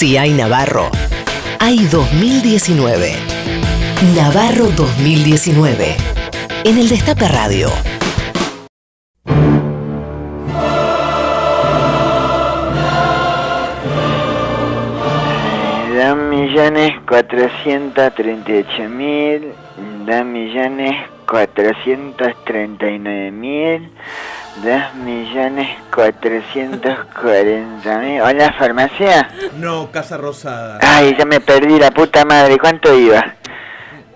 Si hay Navarro, hay 2019. Navarro 2019. En el Destape Radio. Dos millones cuatrocientos treinta y ocho mil, dos millones cuatrocientos treinta y nueve mil, dos millones cuatrocientos cuarenta mil. Hola, farmacia. No, Casa Rosada. Ay, ya me perdí la puta madre. ¿Cuánto iba?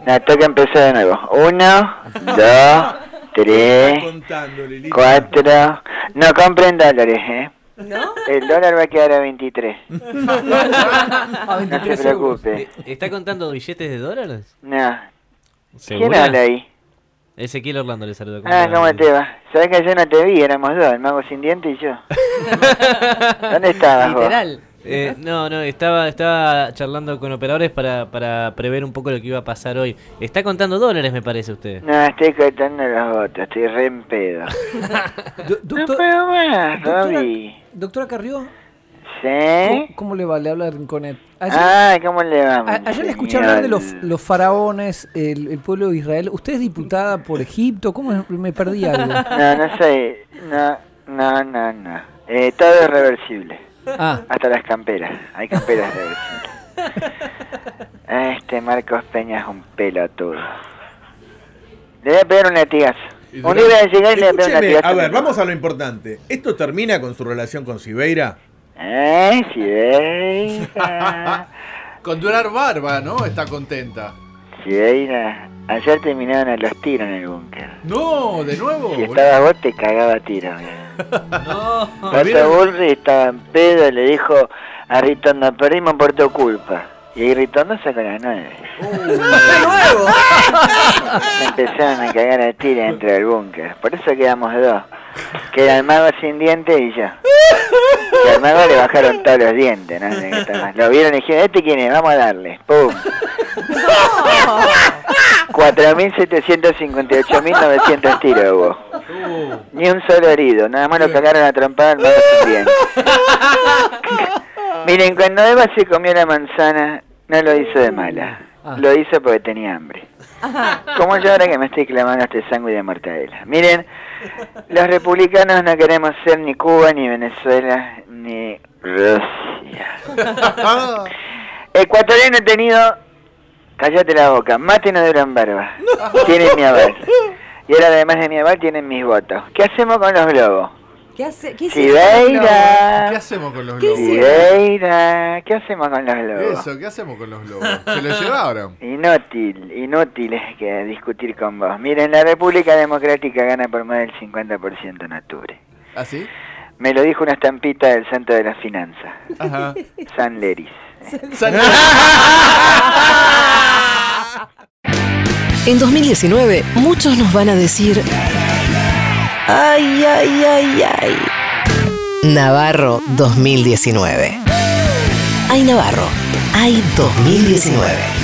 No, tengo que empezar de nuevo. Uno, dos, tres, cuatro. No compren dólares, ¿eh? ¿No? El dólar va a quedar a 23. A No 23 se preocupe. ¿Está contando billetes de dólares? No. ¿Quién habla ahí? Ezequiel Orlando le saluda. ¿cómo Ah? ¿cómo te va? Sabés que yo no te vi, éramos dos, el mago sin diente y yo. ¿Dónde estabas vos? Literal. Eh, no, no, estaba, estaba charlando con operadores para, para prever un poco lo que iba a pasar hoy. Está contando dólares, me parece usted. No, estoy cortando los votos, estoy re en pedo. Do- No doctor- puedo más, doctora, Roby. doctora Carrió, ¿cómo, ¿Sí? cómo le va? Le habla Rinconet. Ayer, Ay, ¿cómo le va? a- ayer le escuché hablar de los, los faraones, el, el pueblo de Israel. ¿Usted es diputada por Egipto? ¿Cómo es? me perdí algo? No, no soy... No, no, no, no. Eh, todo es reversible. Ah, Hasta las camperas. Hay camperas reversibles. Este Marcos Peña es un pelotudo. Le voy a pegar un latigazo. Un día voy a llegar y le voy a pegar un Escúcheme, latigazo. a ver, vamos a lo importante. ¿Esto termina con su relación con Sibeira? Eh, sí, eh. Con durar barba, ¿no? Está contenta. Sieira, ayer terminaron a los tiros en el búnker. No, de nuevo. Si estabas vos te cagaba a tiro. mira. No. Pato Burri estaba en pedo y le dijo a Ritondo, perdimos por tu culpa. Y ahí Ritondo sacó las nueve. Me empezaron a cagar a tiro dentro del búnker. Por eso quedamos dos. Queda el mago sin dientes y yo. Y al mago le bajaron todos los dientes, ¿no? Lo vieron y dijeron, ¿este quién es? Vamos a darle. ¡Pum! 4.758.900 tiros hubo. Ni un solo herido, nada más lo cagaron a mago sin dientes. Miren, cuando Eva se comió la manzana, no lo hizo de mala. Ah. Lo hizo porque tenía hambre. Como yo ahora que me estoy clamando este sándwich de mortadela. Miren, los republicanos no queremos ser ni Cuba, ni Venezuela, ni Rusia. Ecuatoriano he tenido, cállate la boca, mate no duran barba. Tienen mi aval. Y ahora además de mi aval tienen mis votos. ¿Qué hacemos con los globos? ¿Qué hace? ¿Qué hicieron con los ¿Qué hacemos con los ¿Qué globos? ¿Qué hacemos con los globos? Eso, ¿qué hacemos con los globos? ¿Se los llevaron? Inútil, inútil es que discutir con vos. Miren, la República Democrática gana por más del 50% en octubre. ¿Ah, sí? Me lo dijo una estampita del Santo de las Finanzas, Ajá. San Leris. San- En 2019, muchos nos van a decir. Ay, ay, ay, ay. Navarro 2019. Ay, Navarro. Ay, 2019.